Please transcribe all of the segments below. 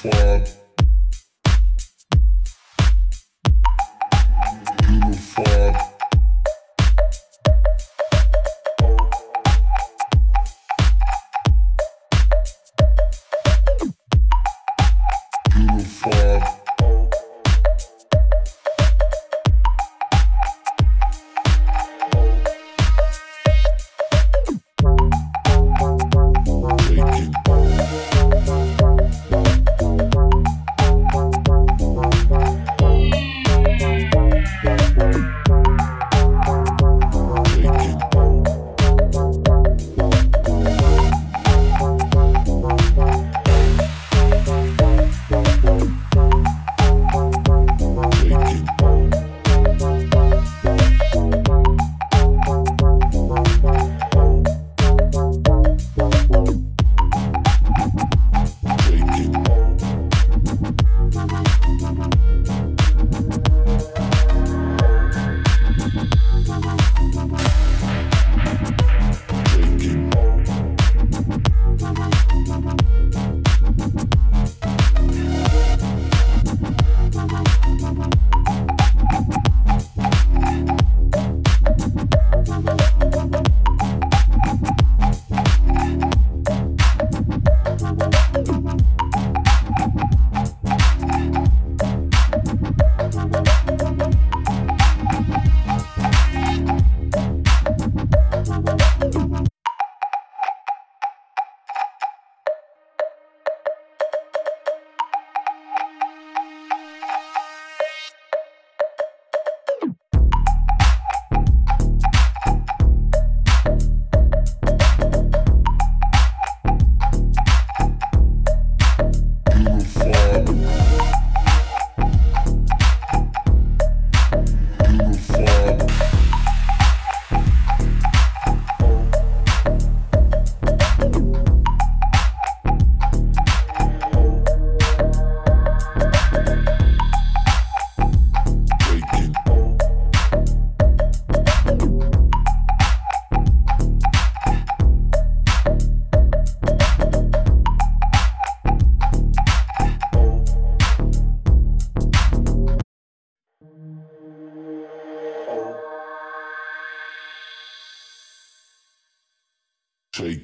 fried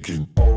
shaking.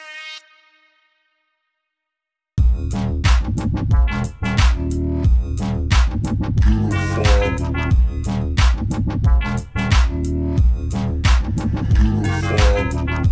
Uniform. Uniform.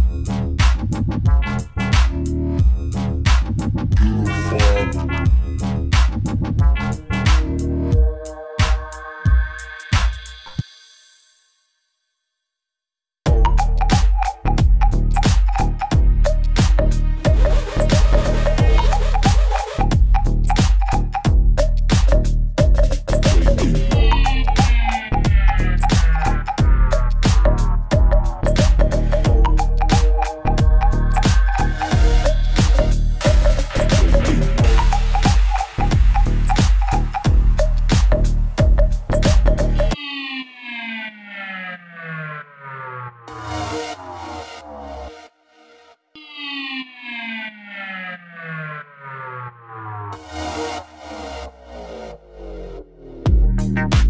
Yeah.